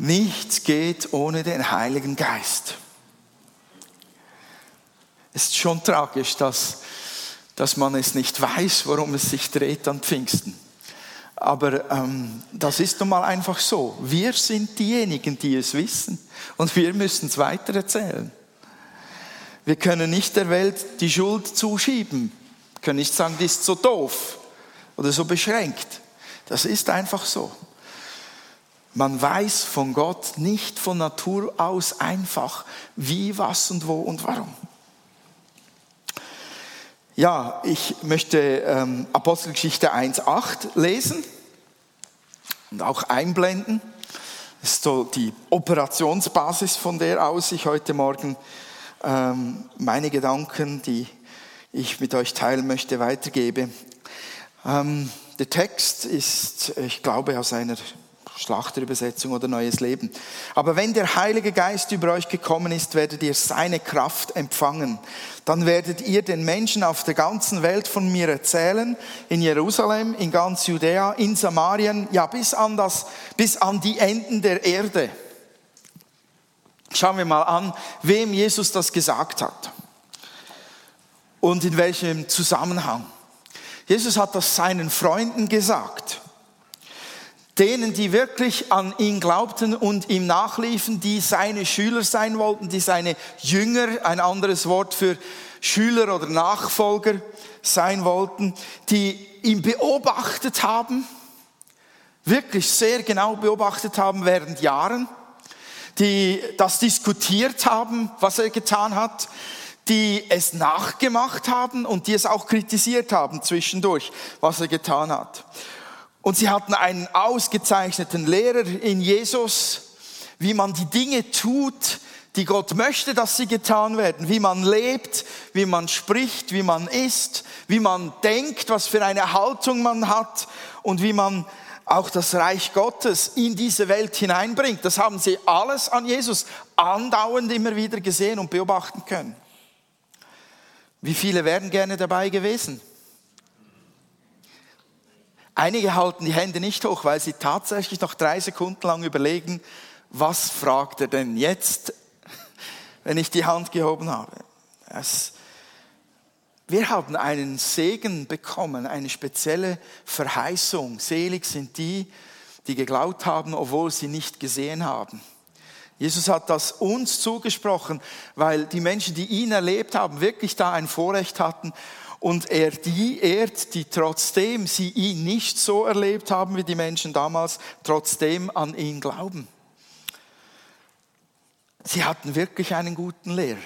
Nichts geht ohne den Heiligen Geist. Es ist schon tragisch, dass, dass man es nicht weiß, worum es sich dreht an Pfingsten. Aber ähm, das ist nun mal einfach so. Wir sind diejenigen, die es wissen und wir müssen es weitererzählen. Wir können nicht der Welt die Schuld zuschieben. Wir können nicht sagen, die ist so doof oder so beschränkt. Das ist einfach so. Man weiß von Gott nicht von Natur aus einfach, wie, was und wo und warum. Ja, ich möchte ähm, Apostelgeschichte 1.8 lesen und auch einblenden. Das ist so die Operationsbasis, von der aus ich heute Morgen ähm, meine Gedanken, die ich mit euch teilen möchte, weitergebe. Ähm, der Text ist, ich glaube, aus einer Schlachterübersetzung oder Neues Leben. Aber wenn der Heilige Geist über euch gekommen ist, werdet ihr seine Kraft empfangen. Dann werdet ihr den Menschen auf der ganzen Welt von mir erzählen, in Jerusalem, in ganz Judäa, in Samarien, ja bis an, das, bis an die Enden der Erde. Schauen wir mal an, wem Jesus das gesagt hat und in welchem Zusammenhang. Jesus hat das seinen Freunden gesagt denen, die wirklich an ihn glaubten und ihm nachliefen, die seine Schüler sein wollten, die seine Jünger, ein anderes Wort für Schüler oder Nachfolger sein wollten, die ihn beobachtet haben, wirklich sehr genau beobachtet haben während Jahren, die das diskutiert haben, was er getan hat, die es nachgemacht haben und die es auch kritisiert haben zwischendurch, was er getan hat. Und sie hatten einen ausgezeichneten Lehrer in Jesus, wie man die Dinge tut, die Gott möchte, dass sie getan werden, wie man lebt, wie man spricht, wie man isst, wie man denkt, was für eine Haltung man hat und wie man auch das Reich Gottes in diese Welt hineinbringt. Das haben sie alles an Jesus andauernd immer wieder gesehen und beobachten können. Wie viele wären gerne dabei gewesen? Einige halten die Hände nicht hoch, weil sie tatsächlich noch drei Sekunden lang überlegen, was fragt er denn jetzt, wenn ich die Hand gehoben habe. Es, wir haben einen Segen bekommen, eine spezielle Verheißung. Selig sind die, die geglaubt haben, obwohl sie nicht gesehen haben. Jesus hat das uns zugesprochen, weil die Menschen, die ihn erlebt haben, wirklich da ein Vorrecht hatten und er die ehrt, die trotzdem sie ihn nicht so erlebt haben wie die Menschen damals, trotzdem an ihn glauben. Sie hatten wirklich einen guten Lehrer.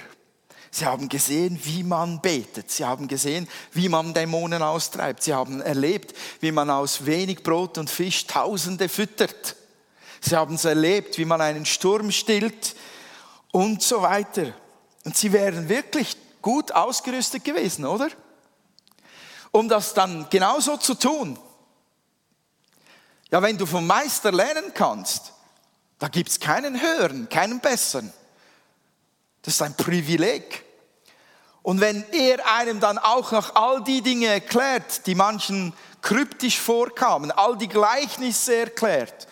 Sie haben gesehen, wie man betet. Sie haben gesehen, wie man Dämonen austreibt. Sie haben erlebt, wie man aus wenig Brot und Fisch Tausende füttert. Sie haben es erlebt, wie man einen Sturm stillt und so weiter. Und sie wären wirklich gut ausgerüstet gewesen, oder? Um das dann genauso zu tun. Ja, wenn du vom Meister lernen kannst, da gibt es keinen höheren, keinen besseren. Das ist ein Privileg. Und wenn er einem dann auch noch all die Dinge erklärt, die manchen kryptisch vorkamen, all die Gleichnisse erklärt,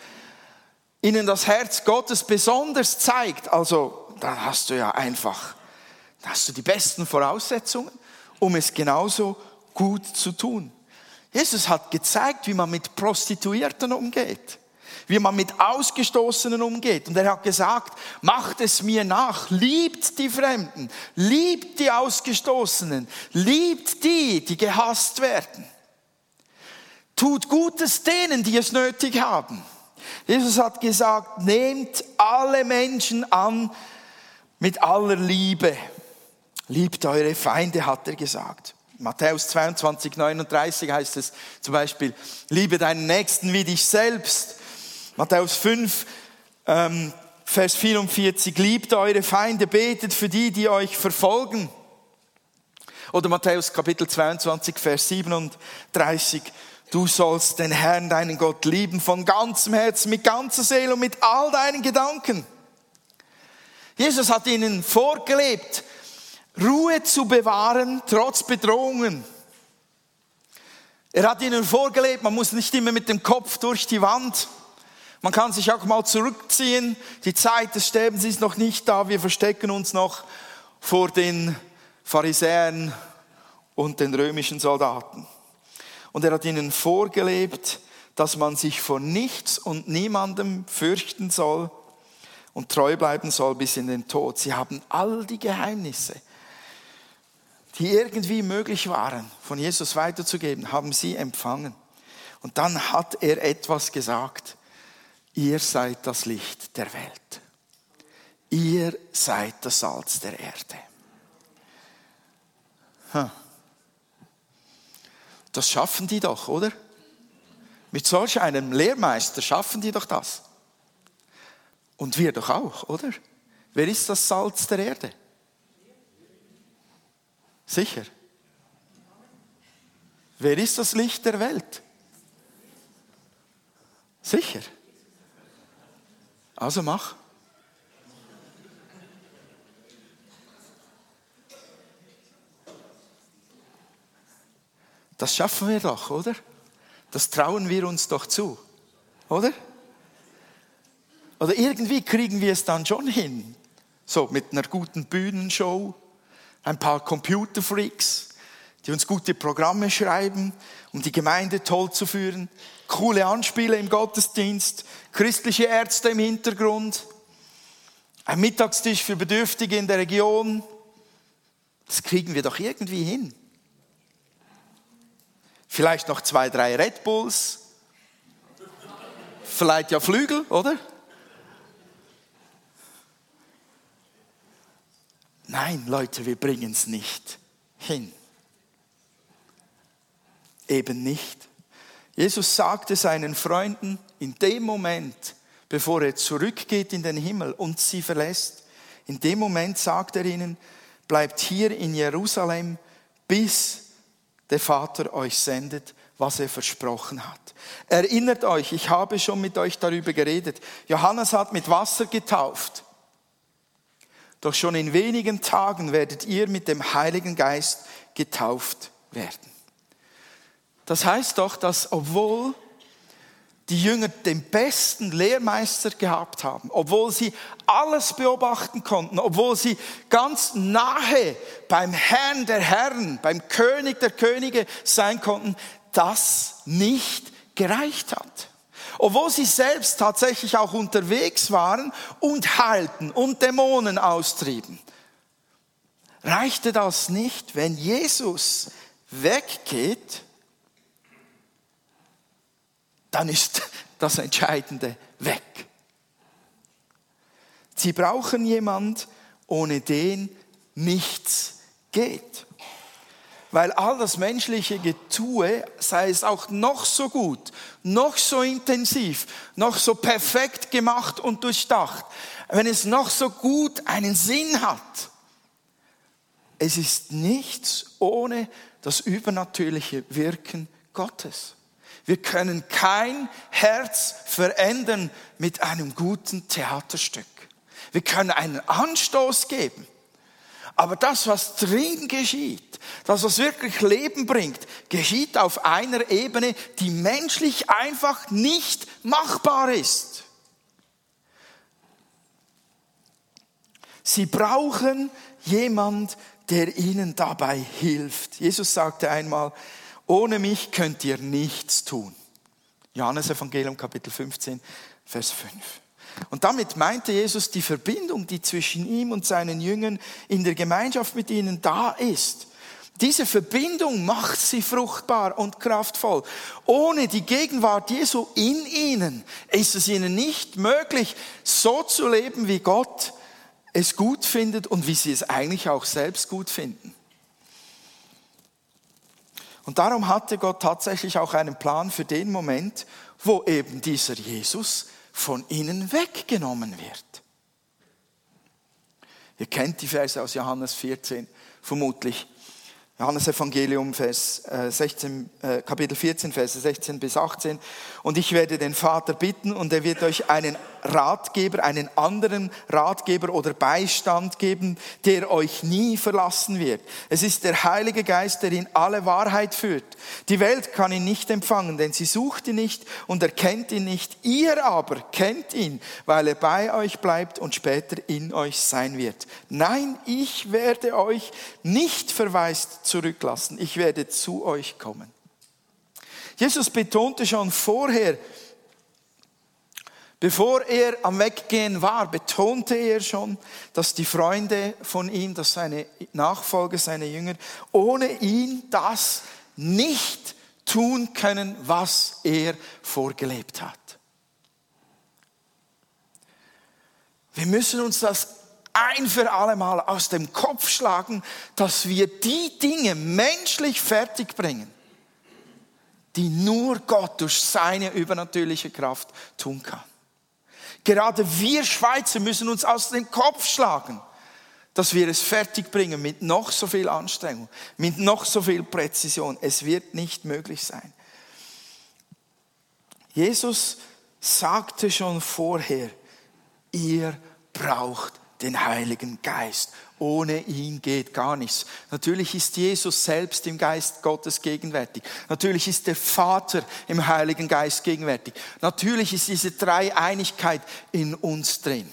ihnen das Herz Gottes besonders zeigt, also dann hast du ja einfach, hast du die besten Voraussetzungen, um es genauso gut zu tun. Jesus hat gezeigt, wie man mit Prostituierten umgeht, wie man mit Ausgestoßenen umgeht. Und er hat gesagt, macht es mir nach, liebt die Fremden, liebt die Ausgestoßenen, liebt die, die gehasst werden. Tut Gutes denen, die es nötig haben. Jesus hat gesagt, nehmt alle Menschen an mit aller Liebe. Liebt eure Feinde, hat er gesagt. Matthäus 22, 39 heißt es zum Beispiel, liebe deinen Nächsten wie dich selbst. Matthäus 5, ähm, Vers 44, liebt eure Feinde, betet für die, die euch verfolgen. Oder Matthäus Kapitel 22, Vers 37, du sollst den Herrn, deinen Gott lieben von ganzem Herzen, mit ganzer Seele und mit all deinen Gedanken. Jesus hat ihnen vorgelebt, Ruhe zu bewahren trotz Bedrohungen. Er hat ihnen vorgelebt, man muss nicht immer mit dem Kopf durch die Wand. Man kann sich auch mal zurückziehen. Die Zeit des Sterbens ist noch nicht da. Wir verstecken uns noch vor den Pharisäern und den römischen Soldaten. Und er hat ihnen vorgelebt, dass man sich vor nichts und niemandem fürchten soll und treu bleiben soll bis in den Tod. Sie haben all die Geheimnisse, die irgendwie möglich waren, von Jesus weiterzugeben, haben sie empfangen. Und dann hat er etwas gesagt. Ihr seid das Licht der Welt. Ihr seid das Salz der Erde. Das schaffen die doch, oder? Mit solch einem Lehrmeister schaffen die doch das. Und wir doch auch, oder? Wer ist das Salz der Erde? Sicher. Wer ist das Licht der Welt? Sicher. Also mach. Das schaffen wir doch, oder? Das trauen wir uns doch zu, oder? Oder irgendwie kriegen wir es dann schon hin. So mit einer guten Bühnenshow, ein paar Computerfreaks, die uns gute Programme schreiben, um die Gemeinde toll zu führen, coole Anspiele im Gottesdienst, christliche Ärzte im Hintergrund, ein Mittagstisch für Bedürftige in der Region. Das kriegen wir doch irgendwie hin. Vielleicht noch zwei, drei Red Bulls. Vielleicht ja Flügel, oder? Nein, Leute, wir bringen es nicht hin. Eben nicht. Jesus sagte seinen Freunden in dem Moment, bevor er zurückgeht in den Himmel und sie verlässt, in dem Moment sagt er ihnen, bleibt hier in Jerusalem, bis der Vater euch sendet, was er versprochen hat. Erinnert euch, ich habe schon mit euch darüber geredet. Johannes hat mit Wasser getauft. Doch schon in wenigen Tagen werdet ihr mit dem Heiligen Geist getauft werden. Das heißt doch, dass obwohl die Jünger den besten Lehrmeister gehabt haben, obwohl sie alles beobachten konnten, obwohl sie ganz nahe beim Herrn der Herren, beim König der Könige sein konnten, das nicht gereicht hat. Obwohl sie selbst tatsächlich auch unterwegs waren und heilten und Dämonen austrieben, reichte das nicht, wenn Jesus weggeht, dann ist das Entscheidende weg. Sie brauchen jemand, ohne den nichts geht. Weil all das menschliche Getue, sei es auch noch so gut, noch so intensiv, noch so perfekt gemacht und durchdacht, wenn es noch so gut einen Sinn hat, es ist nichts ohne das übernatürliche Wirken Gottes. Wir können kein Herz verändern mit einem guten Theaterstück. Wir können einen Anstoß geben. Aber das, was drin geschieht, das, was wirklich Leben bringt, geschieht auf einer Ebene, die menschlich einfach nicht machbar ist. Sie brauchen jemand, der ihnen dabei hilft. Jesus sagte einmal, ohne mich könnt ihr nichts tun. Johannes Evangelium Kapitel 15, Vers 5. Und damit meinte Jesus die Verbindung, die zwischen ihm und seinen Jüngern in der Gemeinschaft mit ihnen da ist. Diese Verbindung macht sie fruchtbar und kraftvoll. Ohne die Gegenwart Jesu in ihnen ist es ihnen nicht möglich, so zu leben, wie Gott es gut findet und wie sie es eigentlich auch selbst gut finden. Und darum hatte Gott tatsächlich auch einen Plan für den Moment, wo eben dieser Jesus von ihnen weggenommen wird. Ihr kennt die Verse aus Johannes 14 vermutlich. Johannes Evangelium, Vers 16, äh, äh, Kapitel 14, Verse 16 bis 18. Und ich werde den Vater bitten und er wird euch einen Ratgeber, einen anderen Ratgeber oder Beistand geben, der euch nie verlassen wird. Es ist der Heilige Geist, der in alle Wahrheit führt. Die Welt kann ihn nicht empfangen, denn sie sucht ihn nicht und erkennt ihn nicht. Ihr aber kennt ihn, weil er bei euch bleibt und später in euch sein wird. Nein, ich werde euch nicht verwaist zurücklassen. Ich werde zu euch kommen. Jesus betonte schon vorher, Bevor er am Weggehen war, betonte er schon, dass die Freunde von ihm, dass seine Nachfolger, seine Jünger, ohne ihn das nicht tun können, was er vorgelebt hat. Wir müssen uns das ein für alle Mal aus dem Kopf schlagen, dass wir die Dinge menschlich fertigbringen, die nur Gott durch seine übernatürliche Kraft tun kann. Gerade wir Schweizer müssen uns aus dem Kopf schlagen, dass wir es fertigbringen mit noch so viel Anstrengung, mit noch so viel Präzision. Es wird nicht möglich sein. Jesus sagte schon vorher, ihr braucht den Heiligen Geist. Ohne ihn geht gar nichts. Natürlich ist Jesus selbst im Geist Gottes gegenwärtig. Natürlich ist der Vater im Heiligen Geist gegenwärtig. Natürlich ist diese Dreieinigkeit in uns drin.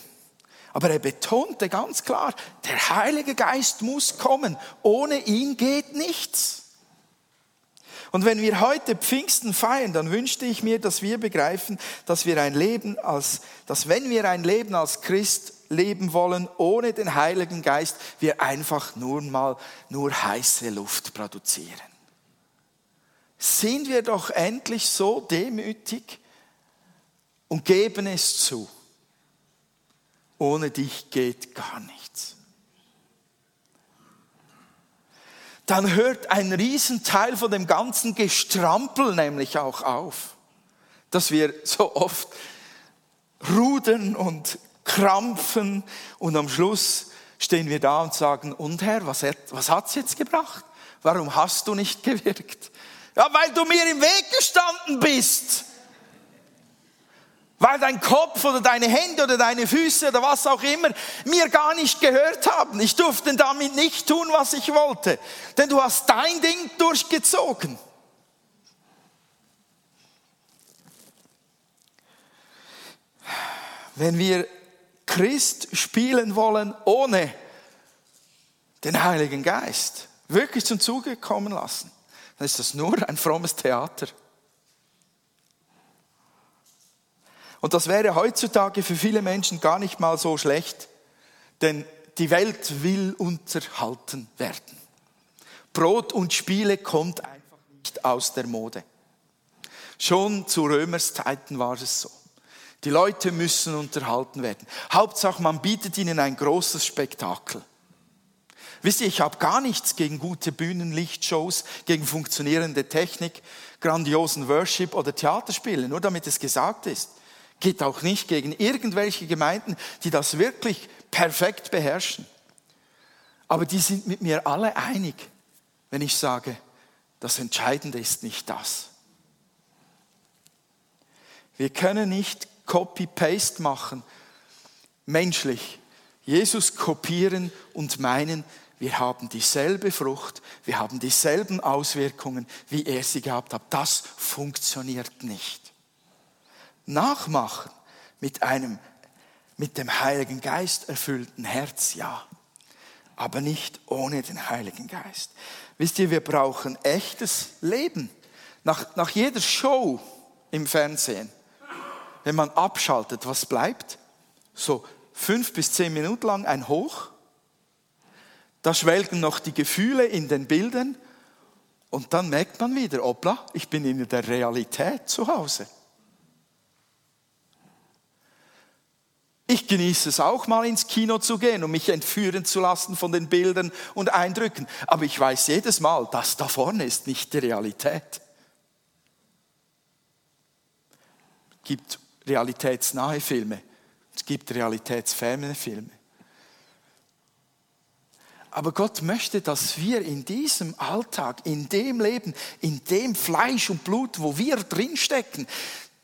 Aber er betonte ganz klar, der Heilige Geist muss kommen. Ohne ihn geht nichts. Und wenn wir heute Pfingsten feiern, dann wünschte ich mir, dass wir begreifen, dass wir ein Leben als, dass wenn wir ein Leben als Christ leben wollen, ohne den Heiligen Geist, wir einfach nur mal nur heiße Luft produzieren. Sind wir doch endlich so demütig und geben es zu. Ohne dich geht gar nichts. Dann hört ein Riesenteil von dem ganzen Gestrampel nämlich auch auf, dass wir so oft rudern und krampfen und am Schluss stehen wir da und sagen, und Herr, was, was hat's jetzt gebracht? Warum hast du nicht gewirkt? Ja, weil du mir im Weg gestanden bist weil dein Kopf oder deine Hände oder deine Füße oder was auch immer mir gar nicht gehört haben. Ich durfte damit nicht tun, was ich wollte, denn du hast dein Ding durchgezogen. Wenn wir Christ spielen wollen ohne den Heiligen Geist, wirklich zum Zuge kommen lassen, dann ist das nur ein frommes Theater. Und das wäre heutzutage für viele Menschen gar nicht mal so schlecht, denn die Welt will unterhalten werden. Brot und Spiele kommt einfach nicht aus der Mode. Schon zu Römers Zeiten war es so. Die Leute müssen unterhalten werden. Hauptsache, man bietet ihnen ein großes Spektakel. Wisst ihr, ich habe gar nichts gegen gute Bühnenlichtshows, gegen funktionierende Technik, grandiosen Worship oder Theaterspiele, nur damit es gesagt ist. Geht auch nicht gegen irgendwelche Gemeinden, die das wirklich perfekt beherrschen. Aber die sind mit mir alle einig, wenn ich sage, das Entscheidende ist nicht das. Wir können nicht Copy-Paste machen, menschlich. Jesus kopieren und meinen, wir haben dieselbe Frucht, wir haben dieselben Auswirkungen, wie er sie gehabt hat. Das funktioniert nicht nachmachen mit einem mit dem Heiligen Geist erfüllten Herz, ja, aber nicht ohne den Heiligen Geist. Wisst ihr, wir brauchen echtes Leben. Nach, nach jeder Show im Fernsehen, wenn man abschaltet, was bleibt? So fünf bis zehn Minuten lang ein Hoch, da schwelgen noch die Gefühle in den Bildern und dann merkt man wieder, hoppla, ich bin in der Realität zu Hause. Ich genieße es auch mal ins Kino zu gehen und mich entführen zu lassen von den Bildern und Eindrücken. Aber ich weiß jedes Mal, das da vorne ist nicht die Realität. Es gibt realitätsnahe Filme, es gibt realitätsferne Filme. Aber Gott möchte, dass wir in diesem Alltag, in dem Leben, in dem Fleisch und Blut, wo wir drinstecken,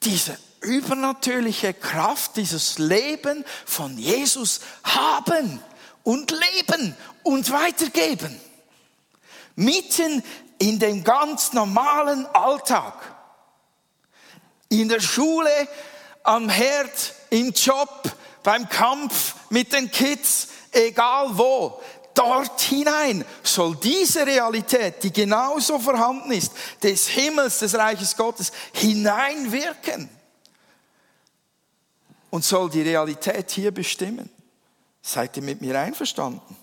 diese übernatürliche Kraft, dieses Leben von Jesus haben und leben und weitergeben. Mitten in dem ganz normalen Alltag. In der Schule, am Herd, im Job, beim Kampf mit den Kids, egal wo. Dort hinein soll diese Realität, die genauso vorhanden ist, des Himmels, des Reiches Gottes, hineinwirken. Und soll die Realität hier bestimmen. Seid ihr mit mir einverstanden?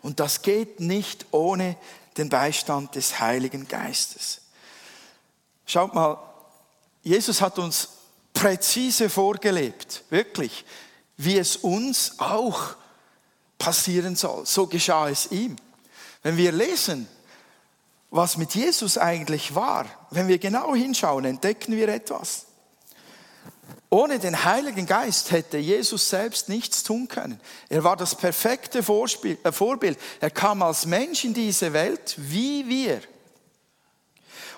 Und das geht nicht ohne den Beistand des Heiligen Geistes. Schaut mal, Jesus hat uns präzise vorgelebt, wirklich, wie es uns auch passieren soll. So geschah es ihm. Wenn wir lesen, was mit Jesus eigentlich war, wenn wir genau hinschauen, entdecken wir etwas. Ohne den Heiligen Geist hätte Jesus selbst nichts tun können. Er war das perfekte äh, Vorbild. Er kam als Mensch in diese Welt wie wir.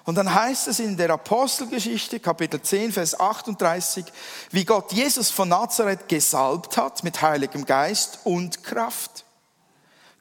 Und dann heißt es in der Apostelgeschichte, Kapitel 10, Vers 38, wie Gott Jesus von Nazareth gesalbt hat mit Heiligem Geist und Kraft.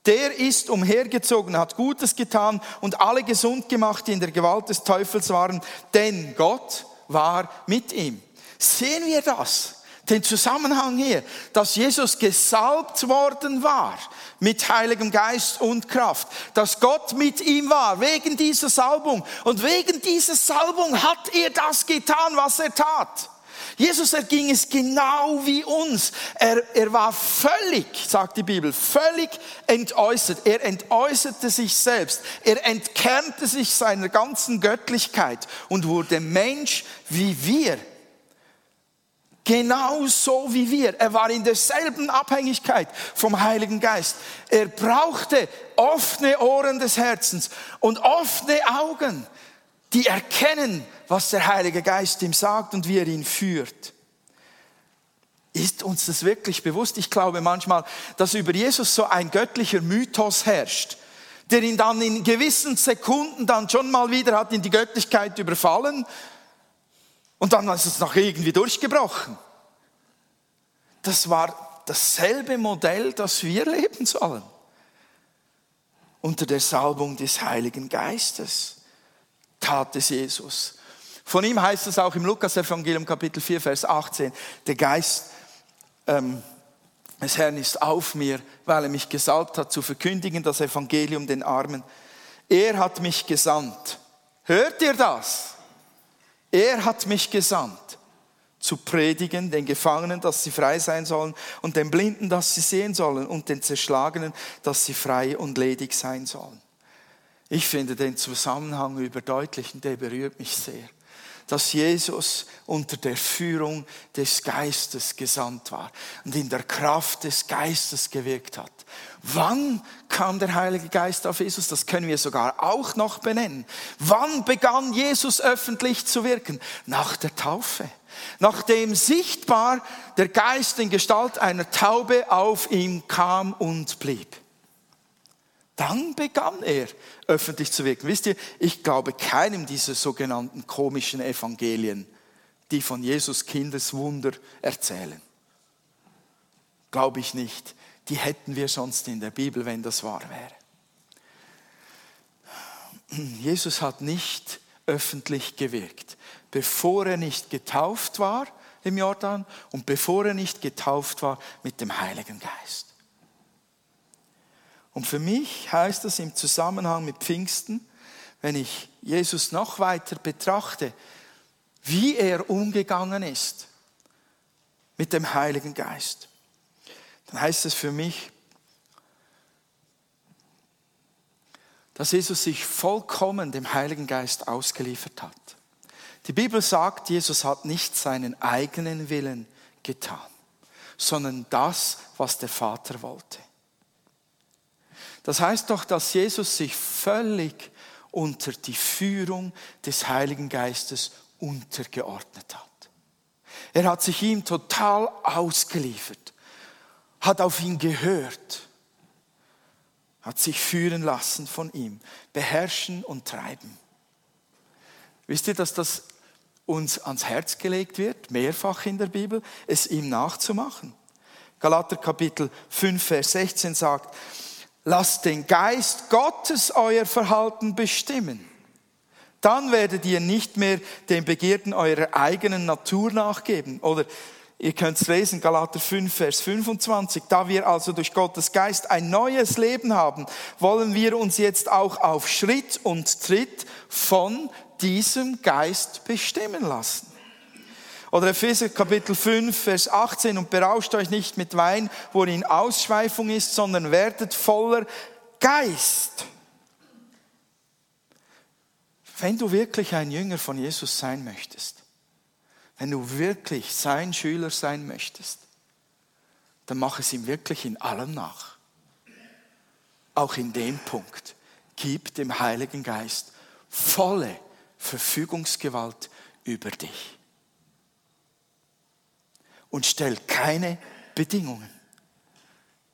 Der ist umhergezogen, hat Gutes getan und alle gesund gemacht, die in der Gewalt des Teufels waren, denn Gott war mit ihm. Sehen wir das? Den Zusammenhang hier, dass Jesus gesalbt worden war mit Heiligem Geist und Kraft, dass Gott mit ihm war wegen dieser Salbung und wegen dieser Salbung hat er das getan, was er tat. Jesus erging es genau wie uns. Er, er war völlig, sagt die Bibel, völlig entäußert. Er entäußerte sich selbst. Er entkernte sich seiner ganzen Göttlichkeit und wurde Mensch wie wir. Genauso wie wir. Er war in derselben Abhängigkeit vom Heiligen Geist. Er brauchte offene Ohren des Herzens und offene Augen, die erkennen, was der Heilige Geist ihm sagt und wie er ihn führt. Ist uns das wirklich bewusst? Ich glaube manchmal, dass über Jesus so ein göttlicher Mythos herrscht, der ihn dann in gewissen Sekunden dann schon mal wieder hat in die Göttlichkeit überfallen und dann ist es noch irgendwie durchgebrochen. Das war dasselbe Modell, das wir leben sollen. Unter der Salbung des Heiligen Geistes tat es Jesus. Von ihm heißt es auch im Lukas-Evangelium Kapitel 4, Vers 18, der Geist ähm, des Herrn ist auf mir, weil er mich gesalbt hat, zu verkündigen das Evangelium den Armen. Er hat mich gesandt. Hört ihr das? Er hat mich gesandt, zu predigen den Gefangenen, dass sie frei sein sollen, und den Blinden, dass sie sehen sollen, und den Zerschlagenen, dass sie frei und ledig sein sollen. Ich finde den Zusammenhang überdeutlichen, der berührt mich sehr dass Jesus unter der Führung des Geistes gesandt war und in der Kraft des Geistes gewirkt hat. Wann kam der Heilige Geist auf Jesus? Das können wir sogar auch noch benennen. Wann begann Jesus öffentlich zu wirken? Nach der Taufe. Nachdem sichtbar der Geist in Gestalt einer Taube auf ihm kam und blieb. Dann begann er öffentlich zu wirken. Wisst ihr, ich glaube keinem dieser sogenannten komischen Evangelien, die von Jesus Kindeswunder erzählen. Glaube ich nicht. Die hätten wir sonst in der Bibel, wenn das wahr wäre. Jesus hat nicht öffentlich gewirkt, bevor er nicht getauft war im Jordan und bevor er nicht getauft war mit dem Heiligen Geist. Und für mich heißt das im Zusammenhang mit Pfingsten, wenn ich Jesus noch weiter betrachte, wie er umgegangen ist mit dem Heiligen Geist, dann heißt es für mich, dass Jesus sich vollkommen dem Heiligen Geist ausgeliefert hat. Die Bibel sagt, Jesus hat nicht seinen eigenen Willen getan, sondern das, was der Vater wollte. Das heißt doch, dass Jesus sich völlig unter die Führung des Heiligen Geistes untergeordnet hat. Er hat sich ihm total ausgeliefert, hat auf ihn gehört, hat sich führen lassen von ihm, beherrschen und treiben. Wisst ihr, dass das uns ans Herz gelegt wird, mehrfach in der Bibel, es ihm nachzumachen? Galater Kapitel 5, Vers 16 sagt, lasst den Geist Gottes euer Verhalten bestimmen. Dann werdet ihr nicht mehr den Begierden eurer eigenen Natur nachgeben. Oder Ihr könnt es lesen, Galater 5, Vers 25. Da wir also durch Gottes Geist ein neues Leben haben, wollen wir uns jetzt auch auf Schritt und Tritt von diesem Geist bestimmen lassen. Oder Epheser Kapitel 5, Vers 18, und berauscht euch nicht mit Wein, worin Ausschweifung ist, sondern werdet voller Geist. Wenn du wirklich ein Jünger von Jesus sein möchtest, wenn du wirklich sein Schüler sein möchtest, dann mach es ihm wirklich in allem nach. Auch in dem Punkt. Gib dem Heiligen Geist volle Verfügungsgewalt über dich. Und stell keine Bedingungen.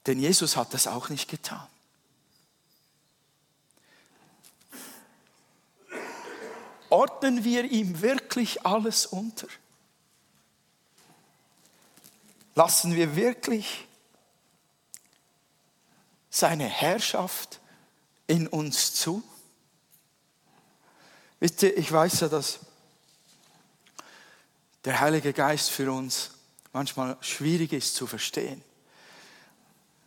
Denn Jesus hat das auch nicht getan. Ordnen wir ihm wirklich alles unter? Lassen wir wirklich seine Herrschaft in uns zu? Ihr, ich weiß ja, dass der Heilige Geist für uns manchmal schwierig ist zu verstehen.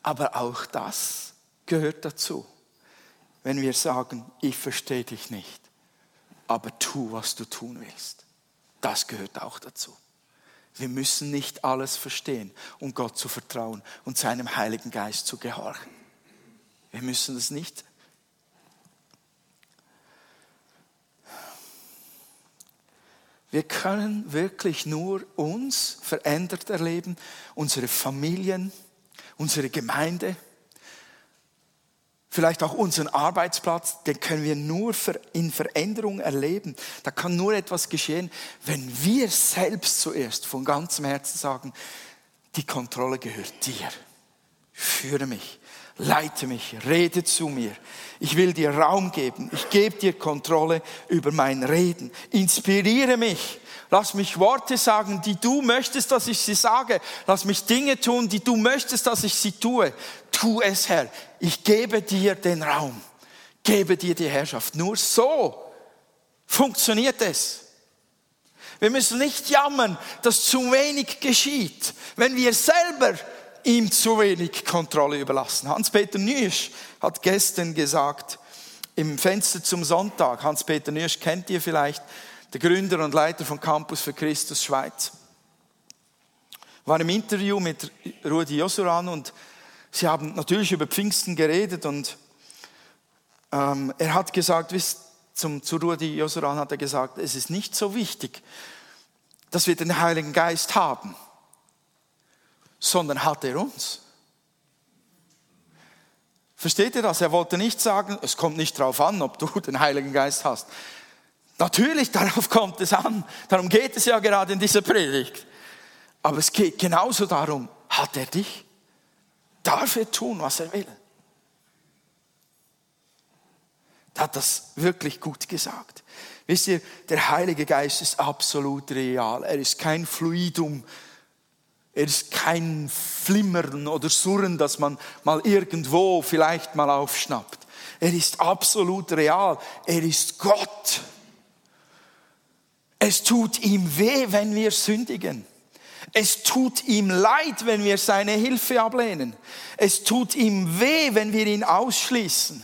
Aber auch das gehört dazu. Wenn wir sagen, ich verstehe dich nicht, aber tu, was du tun willst. Das gehört auch dazu. Wir müssen nicht alles verstehen, um Gott zu vertrauen und seinem Heiligen Geist zu gehorchen. Wir müssen es nicht. Wir können wirklich nur uns verändert erleben, unsere Familien, unsere Gemeinde, vielleicht auch unseren Arbeitsplatz, den können wir nur in Veränderung erleben. Da kann nur etwas geschehen, wenn wir selbst zuerst von ganzem Herzen sagen, die Kontrolle gehört dir. Führe mich, leite mich, rede zu mir. Ich will dir Raum geben. Ich gebe dir Kontrolle über mein Reden. Inspiriere mich. Lass mich Worte sagen, die du möchtest, dass ich sie sage. Lass mich Dinge tun, die du möchtest, dass ich sie tue. Tu es, Herr. Ich gebe dir den Raum. Gebe dir die Herrschaft. Nur so funktioniert es. Wir müssen nicht jammern, dass zu wenig geschieht, wenn wir selber ihm zu wenig Kontrolle überlassen. Hans-Peter Nüsch hat gestern gesagt, im Fenster zum Sonntag, Hans-Peter Nüsch kennt ihr vielleicht, der Gründer und Leiter von Campus für Christus Schweiz. War im Interview mit Rudi Josuran und sie haben natürlich über Pfingsten geredet und ähm, er hat gesagt, wisst, zum, zu Rudi Josuran hat er gesagt, es ist nicht so wichtig, dass wir den Heiligen Geist haben, sondern hat er uns. Versteht ihr das? Er wollte nicht sagen, es kommt nicht darauf an, ob du den Heiligen Geist hast. Natürlich, darauf kommt es an. Darum geht es ja gerade in dieser Predigt. Aber es geht genauso darum, hat er dich? Darf er tun, was er will? Er hat das wirklich gut gesagt. Wisst ihr, der Heilige Geist ist absolut real. Er ist kein Fluidum. Er ist kein Flimmern oder Surren, das man mal irgendwo vielleicht mal aufschnappt. Er ist absolut real. Er ist Gott. Es tut ihm weh, wenn wir sündigen. Es tut ihm leid, wenn wir seine Hilfe ablehnen. Es tut ihm weh, wenn wir ihn ausschließen.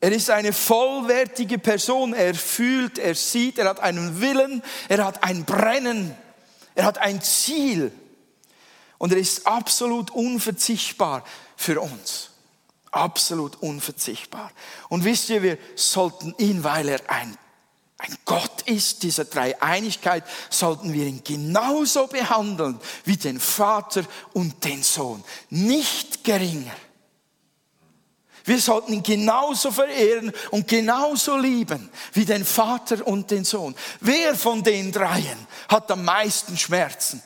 Er ist eine vollwertige Person. Er fühlt, er sieht, er hat einen Willen, er hat ein Brennen, er hat ein Ziel. Und er ist absolut unverzichtbar für uns absolut unverzichtbar. Und wisst ihr, wir sollten ihn, weil er ein, ein Gott ist, diese Dreieinigkeit, sollten wir ihn genauso behandeln wie den Vater und den Sohn. Nicht geringer. Wir sollten ihn genauso verehren und genauso lieben wie den Vater und den Sohn. Wer von den dreien hat am meisten Schmerzen,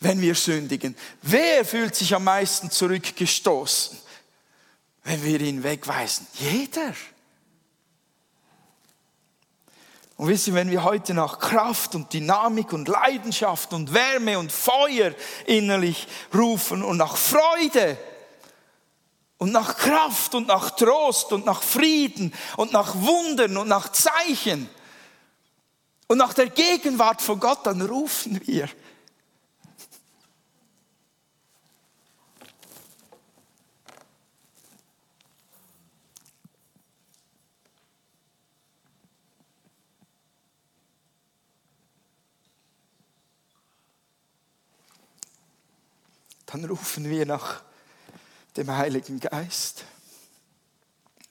wenn wir sündigen? Wer fühlt sich am meisten zurückgestoßen? wenn wir ihn wegweisen? Jeder. Und wisst ihr, wenn wir heute nach Kraft und Dynamik und Leidenschaft und Wärme und Feuer innerlich rufen und nach Freude und nach Kraft und nach Trost und nach Frieden und nach Wundern und nach Zeichen und nach der Gegenwart von Gott, dann rufen wir. dann rufen wir nach dem Heiligen Geist.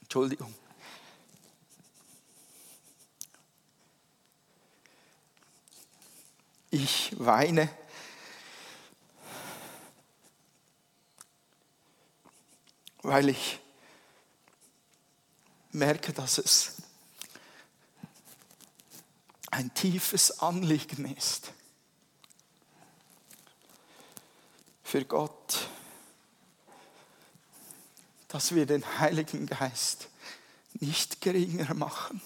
Entschuldigung. Ich weine. Weil ich merke, dass es ein tiefes Anliegen ist für Gott, dass wir den Heiligen Geist nicht geringer machen.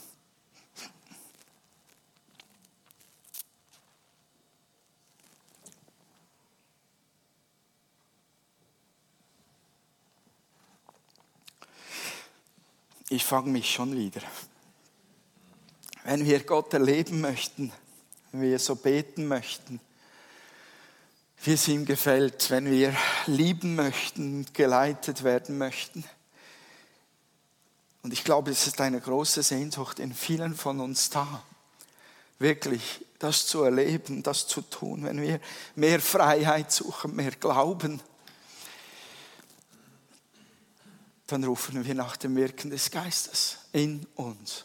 Ich fange mich schon wieder. Wenn wir Gott erleben möchten, wenn wir so beten möchten, wie es ihm gefällt, wenn wir lieben möchten, geleitet werden möchten. Und ich glaube, es ist eine große Sehnsucht in vielen von uns da, wirklich das zu erleben, das zu tun, wenn wir mehr Freiheit suchen, mehr Glauben, dann rufen wir nach dem Wirken des Geistes in uns.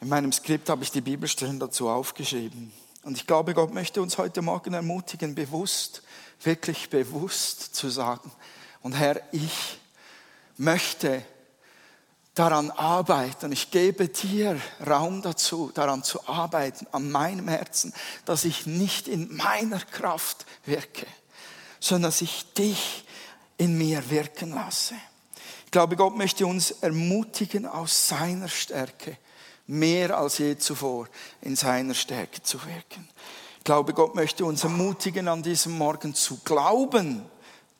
In meinem Skript habe ich die Bibelstellen dazu aufgeschrieben. Und ich glaube, Gott möchte uns heute Morgen ermutigen, bewusst, wirklich bewusst zu sagen, und Herr, ich möchte daran arbeiten. Ich gebe dir Raum dazu, daran zu arbeiten, an meinem Herzen, dass ich nicht in meiner Kraft wirke, sondern dass ich dich in mir wirken lasse. Ich glaube, Gott möchte uns ermutigen aus seiner Stärke mehr als je zuvor in seiner Stärke zu wirken. Ich glaube, Gott möchte uns ermutigen, an diesem Morgen zu glauben,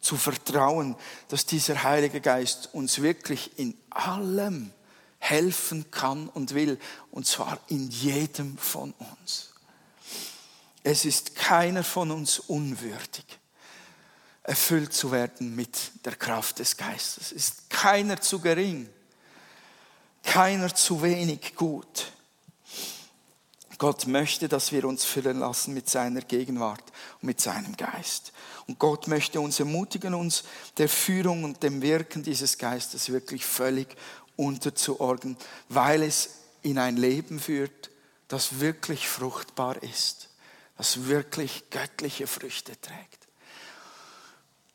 zu vertrauen, dass dieser Heilige Geist uns wirklich in allem helfen kann und will, und zwar in jedem von uns. Es ist keiner von uns unwürdig, erfüllt zu werden mit der Kraft des Geistes. Es ist keiner zu gering keiner zu wenig gut. Gott möchte, dass wir uns füllen lassen mit seiner Gegenwart und mit seinem Geist. Und Gott möchte uns ermutigen, uns der Führung und dem Wirken dieses Geistes wirklich völlig unterzuordnen, weil es in ein Leben führt, das wirklich fruchtbar ist, das wirklich göttliche Früchte trägt.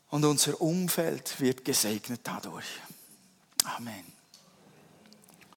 Und unser Umfeld wird gesegnet dadurch. Amen.